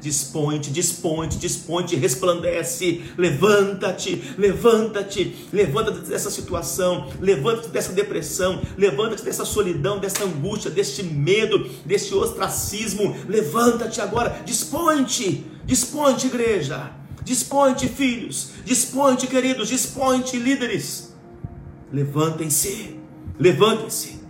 Disponte, disponte, disponte, resplandece. Levanta-te, levanta-te, levanta-te dessa situação, levanta-te dessa depressão, levanta-te dessa solidão, dessa angústia, deste medo, deste ostracismo. Levanta-te agora, disponte, disponte, igreja. Disponte, filhos, disponte, queridos, disponte, líderes. Levantem-se, levantem-se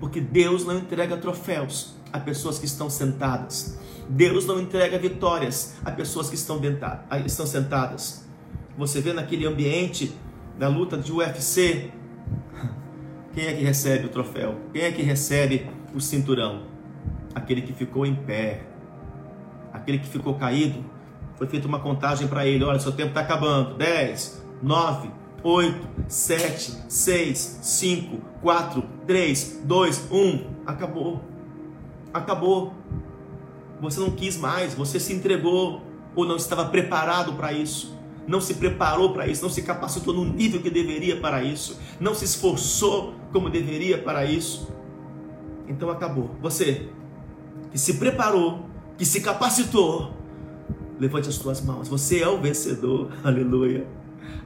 porque Deus não entrega troféus a pessoas que estão sentadas. Deus não entrega vitórias a pessoas que estão, estão sentadas. Você vê naquele ambiente da luta de UFC, quem é que recebe o troféu? Quem é que recebe o cinturão? Aquele que ficou em pé, aquele que ficou caído. Foi feita uma contagem para ele: olha, seu tempo está acabando. 10, 9, 8, 7, 6, 5, 4, 3, 2, 1. Acabou. Acabou. Você não quis mais, você se entregou ou não estava preparado para isso. Não se preparou para isso, não se capacitou no nível que deveria para isso, não se esforçou como deveria para isso. Então acabou. Você que se preparou, que se capacitou, levante as suas mãos. Você é o vencedor. Aleluia.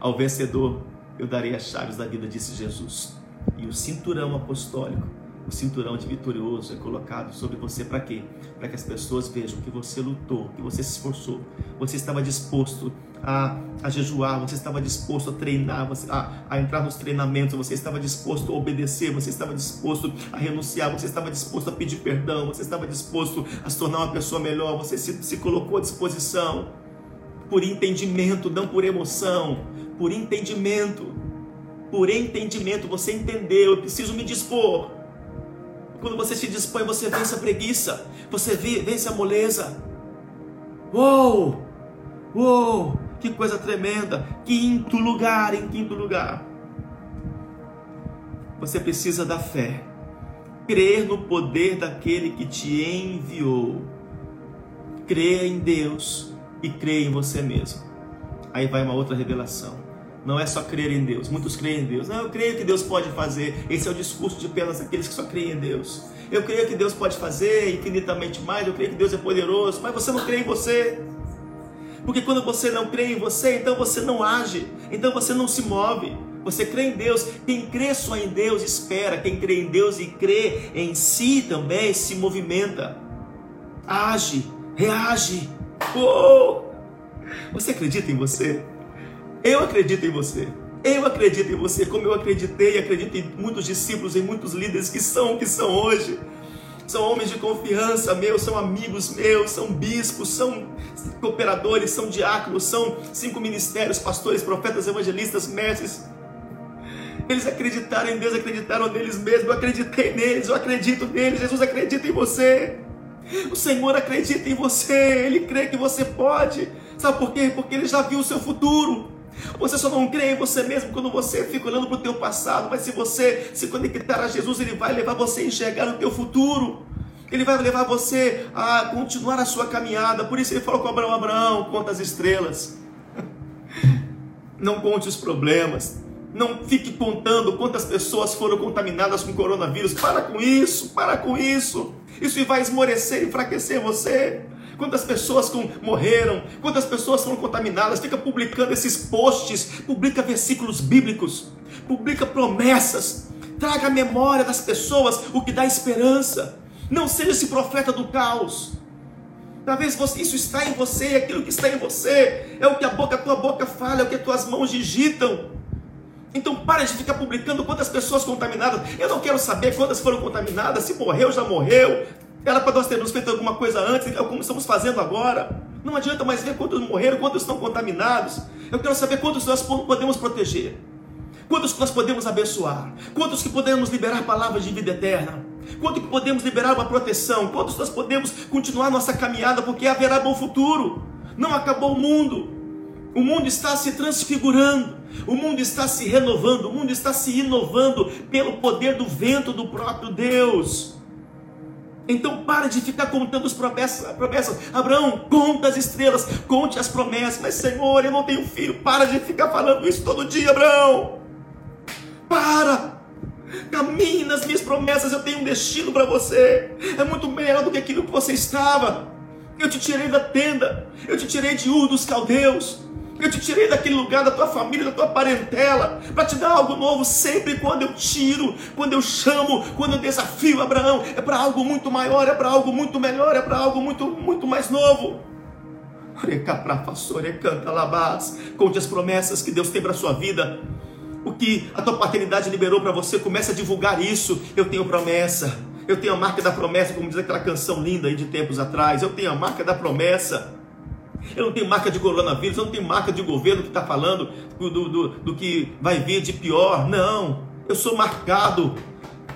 Ao vencedor eu darei as chaves da vida, disse Jesus. E o cinturão apostólico, o cinturão de vitorioso é colocado sobre você para quê? Para que as pessoas vejam que você lutou, que você se esforçou, você estava disposto a, a jejuar, você estava disposto a treinar, você, a, a entrar nos treinamentos, você estava disposto a obedecer, você estava disposto a renunciar, você estava disposto a pedir perdão, você estava disposto a se tornar uma pessoa melhor, você se, se colocou à disposição por entendimento, não por emoção, por entendimento. Por entendimento, você entendeu, eu preciso me dispor. Quando você se dispõe, você vence a preguiça, você vence a moleza. Uou! Uou! Que coisa tremenda! Quinto lugar, em quinto lugar. Você precisa da fé. Crer no poder daquele que te enviou. Crer em Deus e crer em você mesmo. Aí vai uma outra revelação. Não é só crer em Deus. Muitos creem em Deus. Não, eu creio que Deus pode fazer. Esse é o discurso de apenas aqueles que só creem em Deus. Eu creio que Deus pode fazer infinitamente mais. Eu creio que Deus é poderoso. Mas você não crê em você. Porque quando você não crê em você, então você não age. Então você não se move. Você crê em Deus. Quem crê só em Deus espera. Quem crê em Deus e crê em si também se movimenta. Age, reage. Oh! Você acredita em você? Eu acredito em você. Eu acredito em você, como eu acreditei e acredito em muitos discípulos, em muitos líderes que são o que são hoje. São homens de confiança meus, são amigos meus, são bispos, são, cooperadores, são diáconos, são cinco ministérios, pastores, profetas, evangelistas, mestres. Eles acreditaram em Deus, acreditaram neles mesmos. Eu acreditei neles, eu acredito neles. Jesus acredita em você. O Senhor acredita em você, Ele crê que você pode. Sabe por quê? Porque Ele já viu o seu futuro. Você só não crê em você mesmo quando você fica olhando para o teu passado, mas se você se conectar a Jesus, Ele vai levar você a enxergar o teu futuro. Ele vai levar você a continuar a sua caminhada. Por isso ele falou com Abraão, Abraão, conta as estrelas. <laughs> Não conte os problemas. Não fique contando quantas pessoas foram contaminadas com coronavírus. Para com isso, para com isso. Isso vai esmorecer, enfraquecer você. Quantas pessoas com, morreram, quantas pessoas foram contaminadas, fica publicando esses posts, publica versículos bíblicos, publica promessas, traga a memória das pessoas o que dá esperança. Não seja esse profeta do caos. Talvez você, isso está em você, aquilo que está em você é o que a boca, a tua boca fala, é o que as tuas mãos digitam. Então pare de ficar publicando quantas pessoas contaminadas. Eu não quero saber quantas foram contaminadas, se morreu, já morreu. Era para nós termos feito alguma coisa antes, é como estamos fazendo agora. Não adianta mais ver quantos morreram, quantos estão contaminados. Eu quero saber quantos nós podemos proteger. Quantos que nós podemos abençoar? Quantos que podemos liberar palavras de vida eterna? Quanto que podemos liberar uma proteção? Quantos nós podemos continuar nossa caminhada porque haverá bom futuro? Não acabou o mundo. O mundo está se transfigurando, o mundo está se renovando, o mundo está se inovando pelo poder do vento do próprio Deus. Então pare de ficar contando as promessas, promessas. Abraão, conta as estrelas, conte as promessas. Mas Senhor, eu não tenho filho. Para de ficar falando isso todo dia, Abraão. Para. Caminhe nas minhas promessas. Eu tenho um destino para você. É muito melhor do que aquilo que você estava. Eu te tirei da tenda. Eu te tirei de Ur dos caldeus. Eu te tirei daquele lugar da tua família, da tua parentela, para te dar algo novo. Sempre quando eu tiro, quando eu chamo, quando eu desafio Abraão, é para algo muito maior, é para algo muito melhor, é para algo muito, muito mais novo. Conte as promessas que Deus tem para a sua vida. O que a tua paternidade liberou para você, comece a divulgar isso. Eu tenho promessa. Eu tenho a marca da promessa, como diz aquela canção linda aí de tempos atrás. Eu tenho a marca da promessa. Eu não tenho marca de coronavírus, eu não tenho marca de governo que está falando do, do, do que vai vir de pior. Não, eu sou marcado.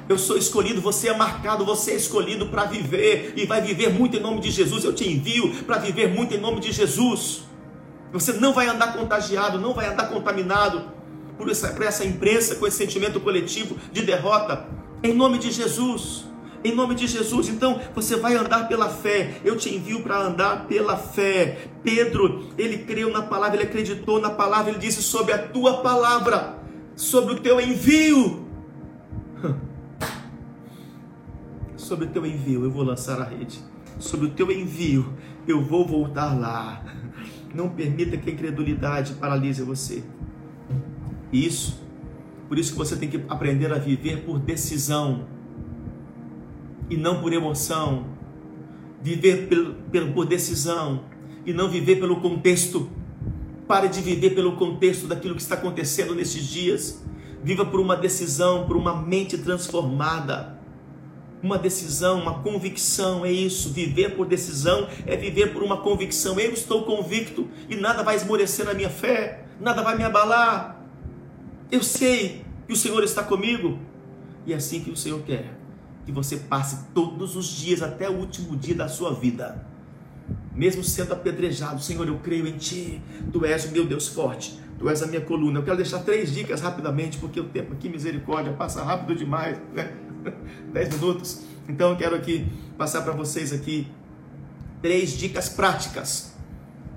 Eu sou escolhido, você é marcado, você é escolhido para viver e vai viver muito em nome de Jesus. Eu te envio para viver muito em nome de Jesus. Você não vai andar contagiado, não vai andar contaminado por essa, por essa imprensa com esse sentimento coletivo de derrota. Em nome de Jesus. Em nome de Jesus, então você vai andar pela fé. Eu te envio para andar pela fé. Pedro, ele creu na palavra, ele acreditou na palavra, ele disse sobre a tua palavra, sobre o teu envio. <laughs> Sobre o teu envio, eu vou lançar a rede. Sobre o teu envio, eu vou voltar lá. <laughs> Não permita que a incredulidade paralise você. Isso, por isso que você tem que aprender a viver por decisão e não por emoção, viver por, por decisão e não viver pelo contexto. Pare de viver pelo contexto daquilo que está acontecendo nesses dias. Viva por uma decisão, por uma mente transformada. Uma decisão, uma convicção, é isso. Viver por decisão é viver por uma convicção. Eu estou convicto e nada vai esmorecer na minha fé, nada vai me abalar. Eu sei que o Senhor está comigo e é assim que o Senhor quer que você passe todos os dias até o último dia da sua vida. Mesmo sendo apedrejado, Senhor, eu creio em Ti. Tu és o meu Deus forte. Tu és a minha coluna. Eu quero deixar três dicas rapidamente, porque o tempo aqui, misericórdia, passa rápido demais, né? <laughs> Dez minutos. Então eu quero aqui passar para vocês aqui três dicas práticas.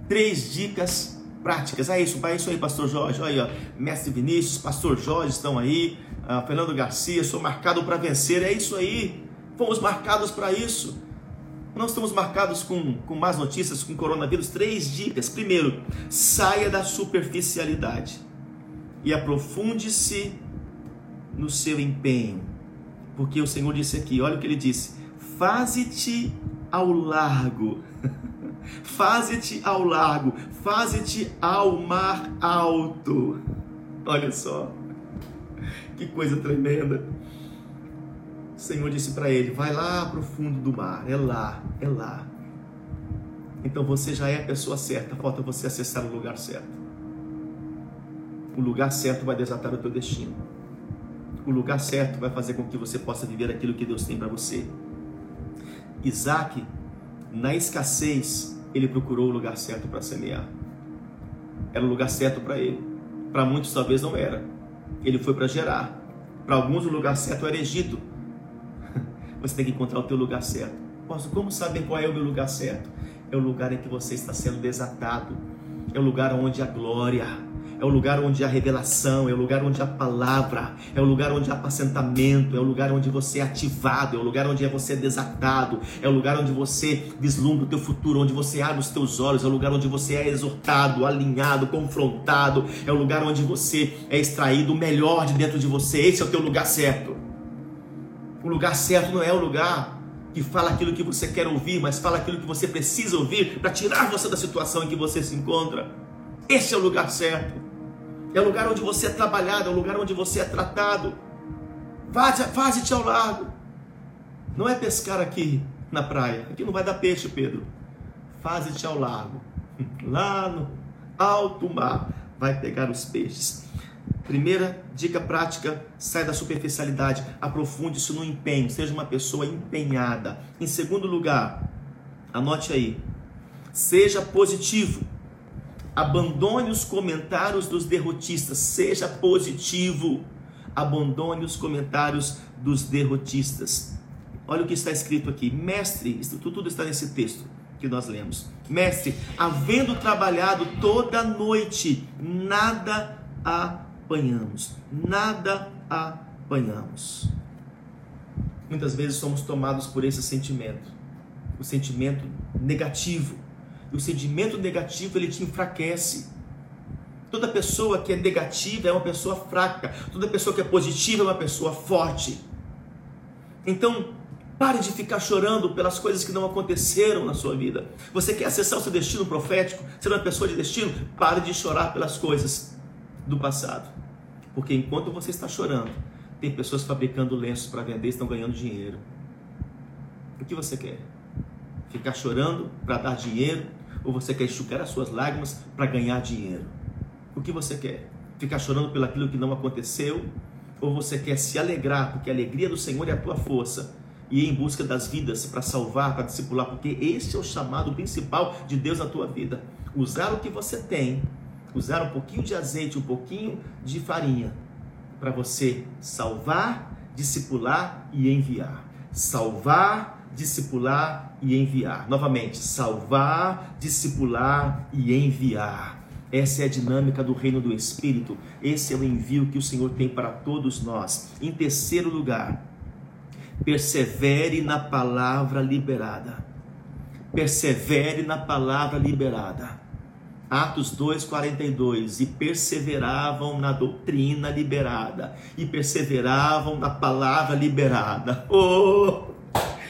Três dicas práticas. É isso, é isso aí, Pastor Jorge. Olha aí, ó. Mestre Vinícius, Pastor Jorge estão aí ah, Fernando Garcia, sou marcado para vencer. É isso aí. Fomos marcados para isso. Não estamos marcados com, com más notícias, com coronavírus. Três dicas. Primeiro, saia da superficialidade e aprofunde-se no seu empenho. Porque o Senhor disse aqui, olha o que ele disse: faze-te ao largo. <laughs> faze-te ao largo, faze-te ao mar alto. Olha só. Que coisa tremenda. O Senhor disse para ele: Vai lá para o fundo do mar, é lá, é lá. então você já é a pessoa certa, falta você acessar o lugar certo. O lugar certo vai desatar o teu destino. O lugar certo vai fazer com que você possa viver aquilo que Deus tem para você. Isaac, na escassez, ele procurou o lugar certo para semear. Era o lugar certo para ele. Para muitos talvez não era. Ele foi para Gerar. Para alguns o lugar certo era Egito. <laughs> Você tem que encontrar o teu lugar certo. Posso, como saber qual é o meu lugar certo? É o lugar em que você está sendo desatado. É o lugar onde a glória, é o lugar onde há revelação, é o lugar onde há palavra, é o lugar onde há apacentamento, é o lugar onde você é ativado, é o lugar onde você é desatado, é o lugar onde você vislumbra o teu futuro, onde você abre os teus olhos, é o lugar onde você é exortado, alinhado, confrontado, é o lugar onde você é extraído o melhor de dentro de você. Esse é o teu lugar certo. O lugar certo não é o lugar que fala aquilo que você quer ouvir, mas fala aquilo que você precisa ouvir para tirar você da situação em que você se encontra. Esse é o lugar certo. É o lugar onde você é trabalhado, é o lugar onde você é tratado. Faze-te ao largo. Não é pescar aqui na praia. Aqui não vai dar peixe, Pedro. Faze-te ao largo. <laughs> Lá no alto mar vai pegar os peixes. Primeira dica prática: sai da superficialidade, aprofunde isso no empenho, seja uma pessoa empenhada. Em segundo lugar, anote aí, seja positivo. Abandone os comentários dos derrotistas, seja positivo. Abandone os comentários dos derrotistas. Olha o que está escrito aqui, mestre, isso tudo está nesse texto que nós lemos. Mestre, havendo trabalhado toda noite, nada apanhamos, nada apanhamos. Muitas vezes somos tomados por esse sentimento, o sentimento negativo. O sentimento negativo ele te enfraquece. Toda pessoa que é negativa é uma pessoa fraca. Toda pessoa que é positiva é uma pessoa forte. Então, pare de ficar chorando pelas coisas que não aconteceram na sua vida. Você quer acessar o seu destino profético, ser uma pessoa de destino? Pare de chorar pelas coisas do passado. Porque enquanto você está chorando, tem pessoas fabricando lenços para vender e estão ganhando dinheiro. O que você quer? Ficar chorando para dar dinheiro? Ou você quer enxugar as suas lágrimas para ganhar dinheiro? O que você quer? Ficar chorando pelo aquilo que não aconteceu? Ou você quer se alegrar, porque a alegria do Senhor é a tua força, e ir em busca das vidas para salvar, para discipular, porque esse é o chamado principal de Deus na tua vida. Usar o que você tem usar um pouquinho de azeite, um pouquinho de farinha, para você salvar, discipular e enviar. Salvar, discipular e enviar. Novamente, salvar, discipular e enviar. Essa é a dinâmica do reino do Espírito. Esse é o envio que o Senhor tem para todos nós. Em terceiro lugar, persevere na palavra liberada. Persevere na palavra liberada. Atos 2:42 e perseveravam na doutrina liberada e perseveravam na palavra liberada. <laughs> Oh!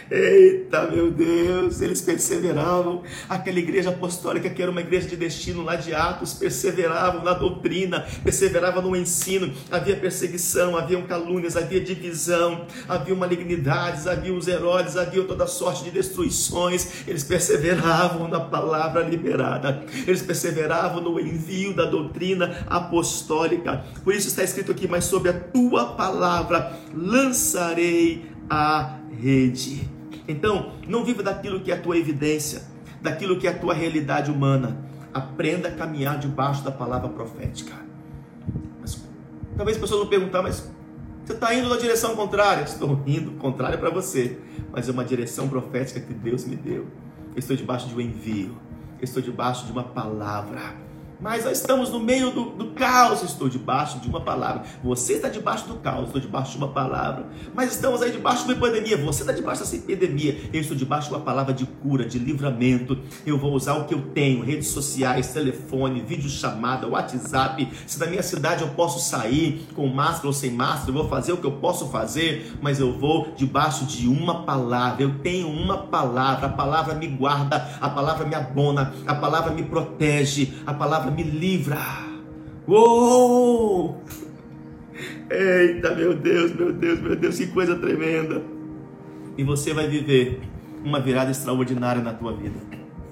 Eita, meu Deus, eles perseveravam. Aquela igreja apostólica que era uma igreja de destino lá de Atos, perseveravam na doutrina, perseveravam no ensino. Havia perseguição, havia calúnias, havia divisão, havia malignidades, havia os heróis, havia toda sorte de destruições. Eles perseveravam na palavra liberada. Eles perseveravam no envio da doutrina apostólica. Por isso está escrito aqui, mas sobre a tua palavra lançarei a rede. Então, não viva daquilo que é a tua evidência, daquilo que é a tua realidade humana. Aprenda a caminhar debaixo da palavra profética. Mas, talvez a pessoa não perguntar, mas você está indo na direção contrária? Estou indo contrária para você, mas é uma direção profética que Deus me deu. estou debaixo de um envio, estou debaixo de uma palavra mas nós estamos no meio do, do, caos. Estou debaixo de uma palavra. Você está debaixo do caos. Estou debaixo de uma palavra. Mas estamos aí debaixo de uma epidemia. Você está debaixo dessa epidemia. Eu estou debaixo de uma palavra de cura, de livramento. Eu vou usar o que eu tenho: redes sociais, telefone, videochamada, WhatsApp. Se na minha cidade eu posso sair com máscara ou sem máscara, eu vou fazer o que eu posso fazer. Mas eu vou debaixo de uma palavra. Eu tenho uma palavra. A palavra me guarda. A palavra me abona. A palavra me protege. A palavra palavra me livra. Uou! Eita, meu Deus, meu Deus, meu Deus, que coisa tremenda. E você vai viver uma virada extraordinária na tua vida.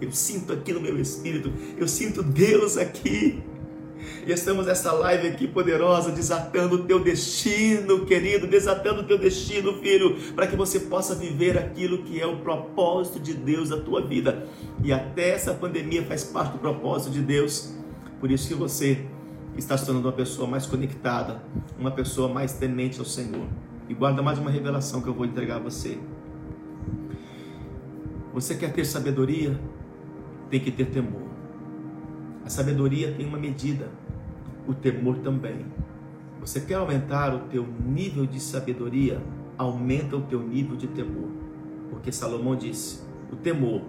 Eu sinto aqui no meu espírito, eu sinto Deus aqui. E estamos nessa live aqui poderosa, desatando o teu destino, querido, desatando o teu destino, filho, para que você possa viver aquilo que é o propósito de Deus na tua vida. E até essa pandemia faz parte do propósito de Deus. Por isso que você está se tornando uma pessoa mais conectada, uma pessoa mais temente ao Senhor. E guarda mais uma revelação que eu vou entregar a você. Você quer ter sabedoria? Tem que ter temor. A sabedoria tem uma medida, o temor também. Você quer aumentar o teu nível de sabedoria? Aumenta o teu nível de temor. Porque Salomão disse: o temor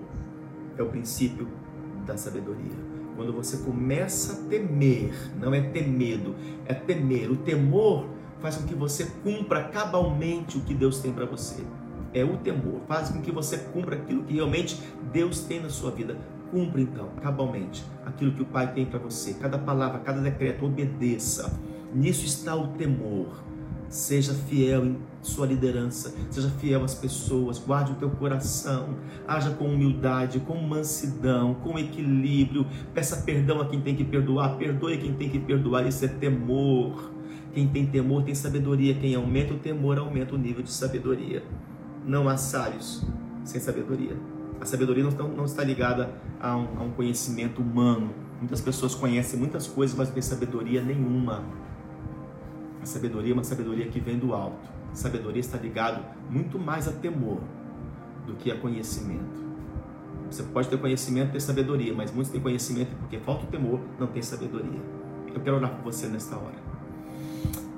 é o princípio da sabedoria. Quando você começa a temer, não é ter medo, é temer. O temor faz com que você cumpra cabalmente o que Deus tem para você. É o temor, faz com que você cumpra aquilo que realmente Deus tem na sua vida. Cumpra então, cabalmente, aquilo que o Pai tem para você. Cada palavra, cada decreto, obedeça. Nisso está o temor. Seja fiel em sua liderança, seja fiel às pessoas, guarde o teu coração, haja com humildade, com mansidão, com equilíbrio, peça perdão a quem tem que perdoar, perdoe quem tem que perdoar, isso é temor. Quem tem temor tem sabedoria, quem aumenta o temor aumenta o nível de sabedoria. Não há sábios sem sabedoria. A sabedoria não está, ligada a a um conhecimento humano. Muitas pessoas conhecem muitas coisas, mas não têm sabedoria nenhuma. A sabedoria é uma sabedoria que vem do alto. Sabedoria está ligado muito mais a temor do que a conhecimento. Você pode ter conhecimento e ter sabedoria, mas muitos têm conhecimento porque falta o temor, não tem sabedoria. Eu quero orar por você nesta hora.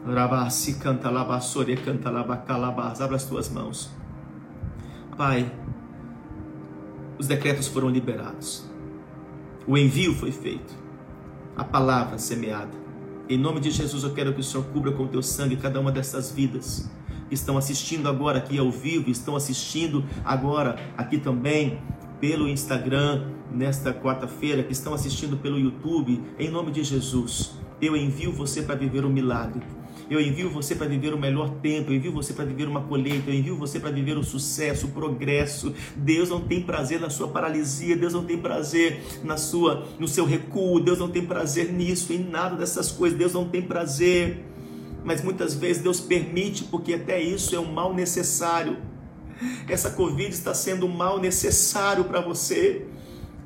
Rabasi canta labassore canta labacalabas. Abra as tuas mãos. Pai, os decretos foram liberados. O envio foi feito. A palavra semeada em nome de Jesus, eu quero que o Senhor cubra com teu sangue cada uma dessas vidas estão assistindo agora aqui ao vivo, estão assistindo agora aqui também pelo Instagram nesta quarta-feira, que estão assistindo pelo YouTube. Em nome de Jesus, eu envio você para viver um milagre. Eu envio você para viver o melhor tempo, eu envio você para viver uma colheita, eu envio você para viver o sucesso, o progresso. Deus não tem prazer na sua paralisia, Deus não tem prazer na sua no seu recuo, Deus não tem prazer nisso, em nada dessas coisas. Deus não tem prazer. Mas muitas vezes Deus permite porque até isso é um mal necessário. Essa Covid está sendo um mal necessário para você.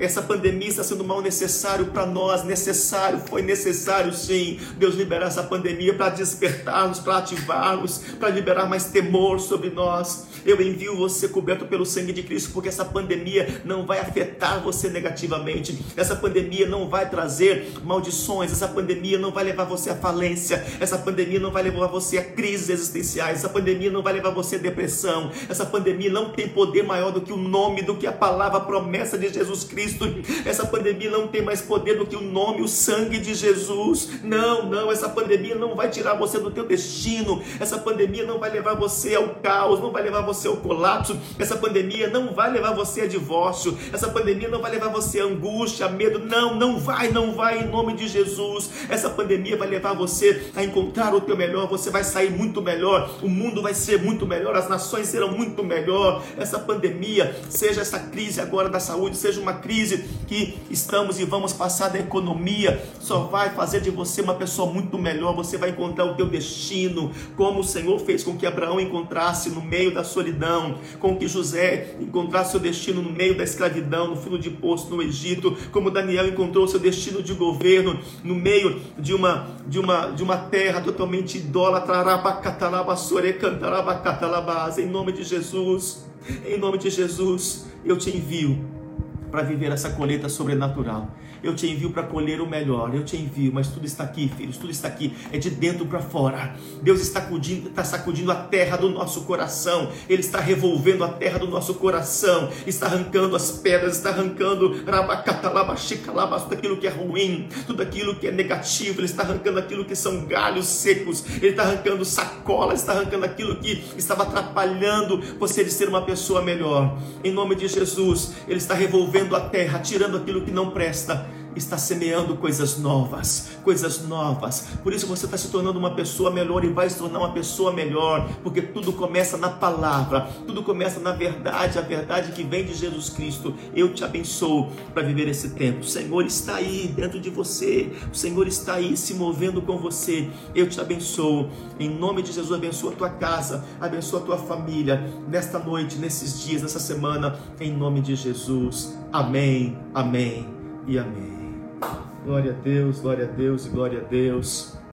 Essa pandemia está sendo mal necessário para nós, necessário, foi necessário sim, Deus liberar essa pandemia para despertar-nos, para ativar-nos, para liberar mais temor sobre nós. Eu envio você coberto pelo sangue de Cristo, porque essa pandemia não vai afetar você negativamente, essa pandemia não vai trazer maldições, essa pandemia não vai levar você à falência, essa pandemia não vai levar você a crises existenciais, essa pandemia não vai levar você à depressão, essa pandemia não tem poder maior do que o nome, do que a palavra, a promessa de Jesus Cristo Cristo. Essa pandemia não tem mais poder do que o nome, o sangue de Jesus. Não, não, essa pandemia não vai tirar você do teu destino. Essa pandemia não vai levar você ao caos, não vai levar você ao colapso. Essa pandemia não vai levar você a divórcio. Essa pandemia não vai levar você a angústia, a medo. Não, não vai, não vai em nome de Jesus. Essa pandemia vai levar você a encontrar o teu melhor. Você vai sair muito melhor. O mundo vai ser muito melhor. As nações serão muito melhor. Essa pandemia, seja essa crise agora da saúde, seja uma crise crise que estamos e vamos passar da economia, só vai fazer de você uma pessoa muito melhor. Você vai encontrar o teu destino, como o Senhor fez com que Abraão encontrasse no meio da solidão, com que José encontrasse seu destino no meio da escravidão, no fundo de poço no Egito, como Daniel encontrou seu destino de governo no meio de uma de uma de uma terra totalmente idólatra, em nome de Jesus. Em nome de Jesus, eu te envio para viver essa colheita sobrenatural. Eu te envio para colher o melhor. Eu te envio, mas tudo está aqui, filhos. Tudo está aqui. É de dentro para fora. Deus está sacudindo, está sacudindo a terra do nosso coração. Ele está revolvendo a terra do nosso coração. Está arrancando as pedras. Está arrancando tudo aquilo que é ruim, tudo aquilo que é negativo. Ele está arrancando aquilo que são galhos secos. Ele está arrancando sacolas. Está arrancando aquilo que estava atrapalhando você de ser uma pessoa melhor. Em nome de Jesus, Ele está revolvendo a terra, tirando aquilo que não presta está semeando coisas novas, coisas novas. Por isso você está se tornando uma pessoa melhor e vai se tornar uma pessoa melhor, porque tudo começa na palavra, tudo começa na verdade, a verdade que vem de Jesus Cristo. Eu te abençoo para viver esse tempo. O Senhor está aí dentro de você, o Senhor está aí se movendo com você. Eu te abençoo. Em nome de Jesus, abençoa a tua casa, abençoa a tua família, nesta noite, nesses dias, nessa semana, em nome de Jesus. Amém, amém e amém. Glória a Deus, glória a Deus e glória a Deus.